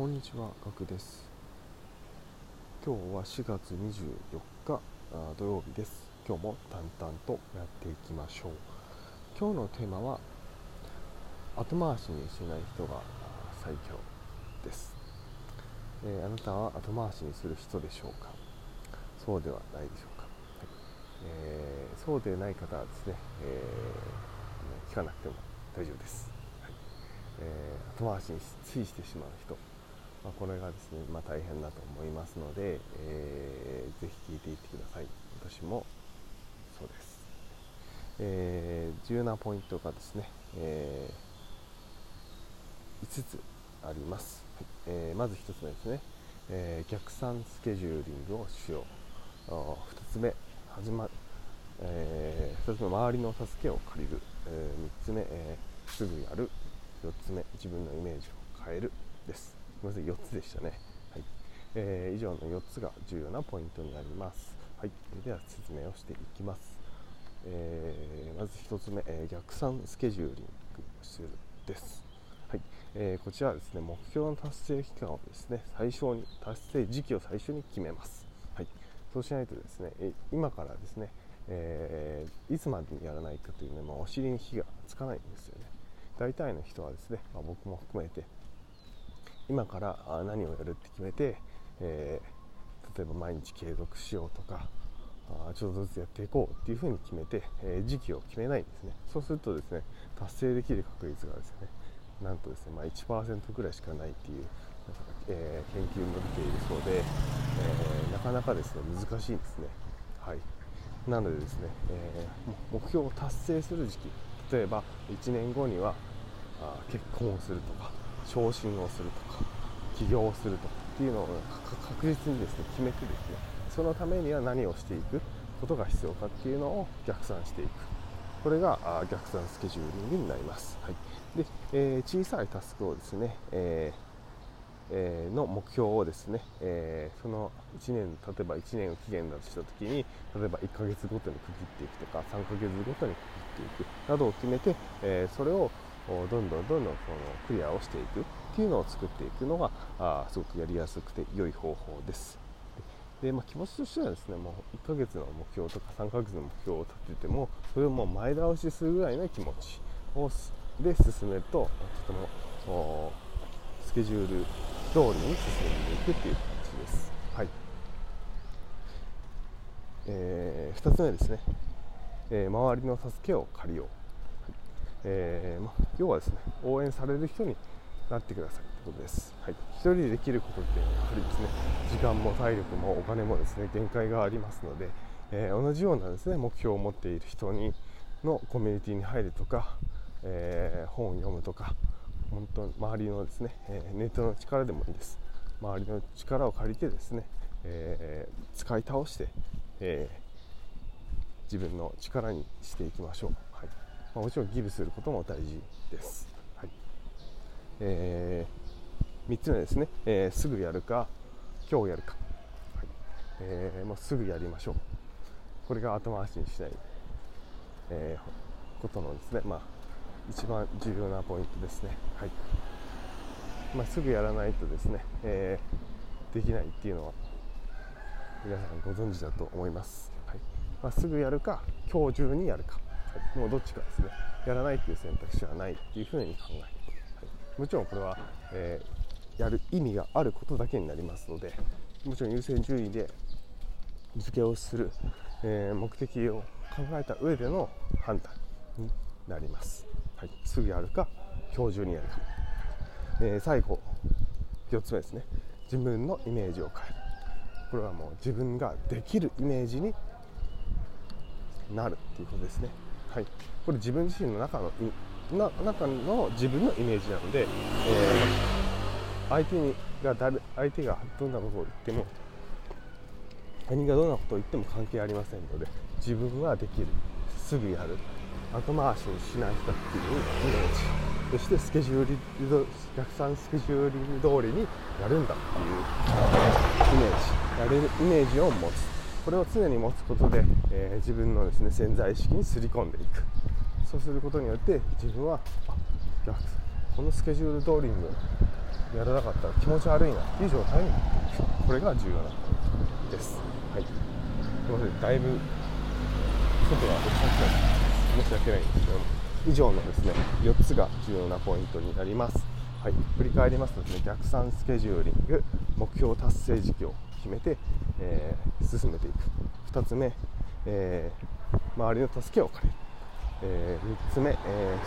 こんにちは、ガクです。今日は4月24日土曜日です。今日も淡々とやっていきましょう。今日のテーマは後回しにしない人が最強です、えーあなたは後回しにする人でしょうか？そうではないでしょうか、はい。えーそうでない方はですね、えー聞かなくても大丈夫です、はい。えー後回しについしてしまう人。まあ、これがですね、まあ、大変だと思いますので、えーぜひ聞いていってください。私もそうです、えー重要なポイントがですね、え5つあります、はい。えーまず1つ目ですね、えー逆算スケジューリングをしよう。2つ目始まえ2つ目周りの助けを借りる、え3つ目、えーすぐやる。4つ目自分のイメージを変える。です。すみません4つでしたね、はい。えー以上の4つが重要なポイントになります、はい、では説明をしていきます、えーまず1つ目、えー逆算スケジューリングするです。はい。えーこちらはですね目標の達成期間をですね最初に達成時期を最初に決めます、はい、そうしないとですねえ今からですね、えーいつまでにやらないかというのはお尻に火がつかないんですよね。大体の人はですね、まあ、僕も含めて今から何をやるって決めて、えー例えば毎日継続しようとかあちょっとずつやっていこうっていうふうに決めて、えー時期を決めないんですね。そうするとですね達成できる確率がですね。なんとですね、まあ、1%ぐらいしかないっていうなんか、えー研究も出ているそうで、えーなかなかですね難しいんですね。はい。なのでですね、えー目標を達成する時期。例えば1年後にはあ結婚をするとか。昇進をするとか起業をするとかっていうのを確実にですね決めてですねそのためには何をしていくことが必要かっていうのを逆算していく。これが逆算スケジューリングになります、はい。でえー小さいタスクをですね、えーの目標をですね、えーその1年例えば1年を期限だとした時に例えば1ヶ月ごとに区切っていくとか3ヶ月ごとに区切っていくなどを決めて、えーそれをどんどんどんどんそのクリアをしていくっていうのを作っていくのがあすごくやりやすくて良い方法です。でまあ、気持ちとしてはですねもう1ヶ月の目標とか3ヶ月の目標を立ててもそれをもう前倒しするぐらいの気持ちをで進めるととてもスケジュール通りに進んでいくっていう感じです。はいえー2つ目ですね、えー周りの助けを借りよう、えーま要はですね応援される人になってくださいということです、はい、一人でできることってやはりですね時間も体力もお金もですね限界がありますので、えー同じようなですね目標を持っている人にのコミュニティに入るとか、えー本を読むとか本当周りのですね、えネットの力でもいいです。周りの力を借りてですね、えー使い倒して、えー自分の力にしていきましょう、まあもちろんギブすることも大事です、はい。え3つ目ですね、えーすぐやるか今日やるか、はい。えーもうすぐやりましょう。これが後回しにしない、えーことのですね、まあ、一番重要なポイントですね、はい。まあ、すぐやらないとですね、えーできないっていうのは皆さんご存知だと思います、はい。まあ、すぐやるか今日中にやるか、もうどっちかですね。やらないっていう選択肢はないっていうふうに考える、はいもちろんこれは、えーやる意味があることだけになりますのでもちろん優先順位で付けをする、えー目的を考えた上での判断になります、はい、すぐやるか今日中にやるか、えー最後4つ目ですね。自分のイメージを変える。これはもう自分ができるイメージになるっていうことですね。はい、これ自分自身の中のな中の自分のイメージなので、えー相手にが誰相手がどんなことを言っても他人がどんなことを言っても関係ありませんので自分はできる。すぐやる。後回しにしない人っていうイメージそしてスケジュールど逆算スケジューリング通りにやるんだっていうイメージ。やれるイメージを持つ。これを常に持つことで、えー自分のですね潜在意識にすり込んでいく。そうすることによって自分はあこのスケジュール通りにやらなかったら気持ち悪いなっていう状態になっているこれが重要なことです。はい。すいません。だいぶ外がおかしくなって申し訳ないんですけども以上のですね4つが重要なポイントになります。はい。振り返りますとですね逆算スケジューリング目標達成時期を決めて、えー、進めていく。2つ目、えー、周りの助けを借りる、えー、3つ目、え、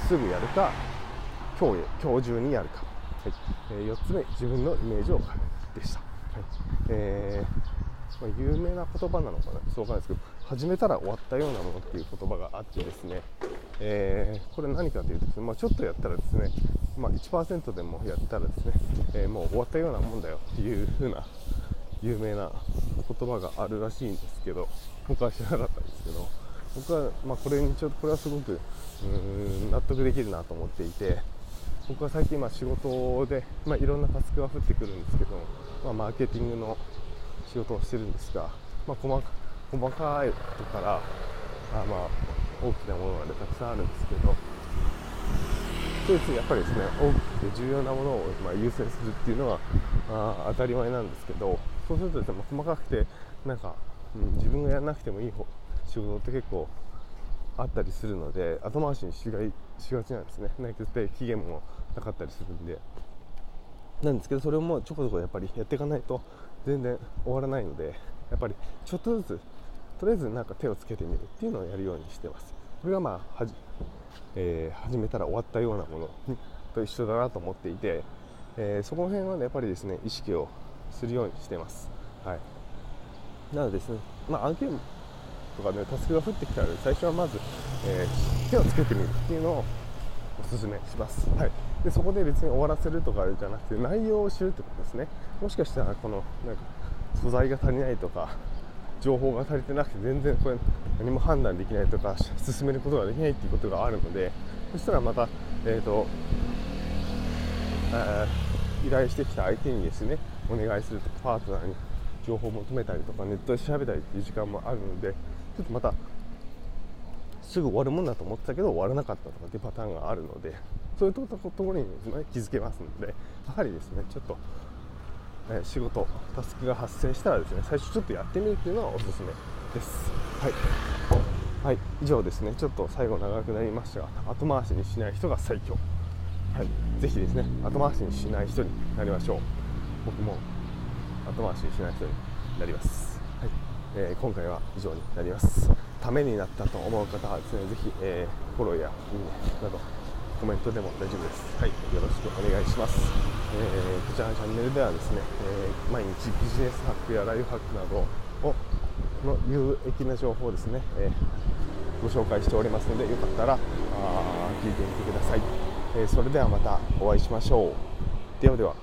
すぐやるか今日今日中にやるか、はい。え、4つ目自分のイメージを変える。でした、はい。えーまあ、有名な言葉なのかな。そうかんないですけど始めたら終わったようなものっていう言葉があってですね、え、これ何かというとですね、まあ、ちょっとやったらですね、まあ、1%でもやったらですね、えー、もう終わったようなもんだよっていう風な有名な言葉があるらしいんですけど僕は知らなかったんですけど僕は、まあ、これにちょこれはすごくうん納得できるなと思っていて僕は最近まあ仕事で、まあ、いろんなタスクが降ってくるんですけど、まあ、マーケティングの仕事をしてるんですが、まあ、細か細かいことからあまあ大きなものまでたくさんあるんですけどついついやっぱりですね大きくて重要なものをま優先するっていうのはあ当たり前なんですけどそうするとですね、細かくてなんか、うん、自分がやらなくてもいい方仕事って結構あったりするので後回しにしがしがちなんですね。なくて期限もなかったりするんで。なんですけどそれもちょこちょこやっぱりやっていかないと全然終わらないのでやっぱりちょっとずつとりあえずなんか手をつけてみるっていうのをやるようにしてます。これがまあはじ、えー、始めたら終わったようなものと一緒だなと思っていて、えー、そこら辺はねやっぱりですね意識をするようにしてます。はい、なのでですね、まあ、案件とかね、タスクが降ってきたら、最初はまず、えー、手をつけてみるっていうのをお勧めします。はい、でそこで別に終わらせるとかじゃなくて、内容を知るってことですね。もしかしたら、この、なんか、素材が足りないとか、情報が足りてなくて全然これ何も判断できないとか進めることができないっていうことがあるのでそしたらまた、えーとえー、依頼してきた相手にですねお願いするとかパートナーに情報を求めたりとかネットで調べたりっていう時間もあるのでちょっとまたすぐ終わるもんだと思ってたけど終わらなかったとかっていうパターンがあるのでそういうところに、ね、気づけますのでやはりですねちょっと、え、仕事タスクが発生したらですね最初ちょっとやってみるっていうのはおすすめです。はい、はい、以上ですね。ちょっと最後長くなりましたが後回しにしない人が最強。はい、ぜひですね後回しにしない人になりましょう僕も後回しにしない人になります、はいえー、今回は以上になりますためになったと思う方はですねぜひ、えー、フォローやいいねなどコメントでも大丈夫です。はい、よろしくお願いします。えー、こちらのチャンネルではですね、え、毎日ビジネスハックやライフハックなどをの有益な情報をですね、えー、ご紹介しておりますので、よかったらあ聞いてみてください。えそれではまたお会いしましょう。ではでは。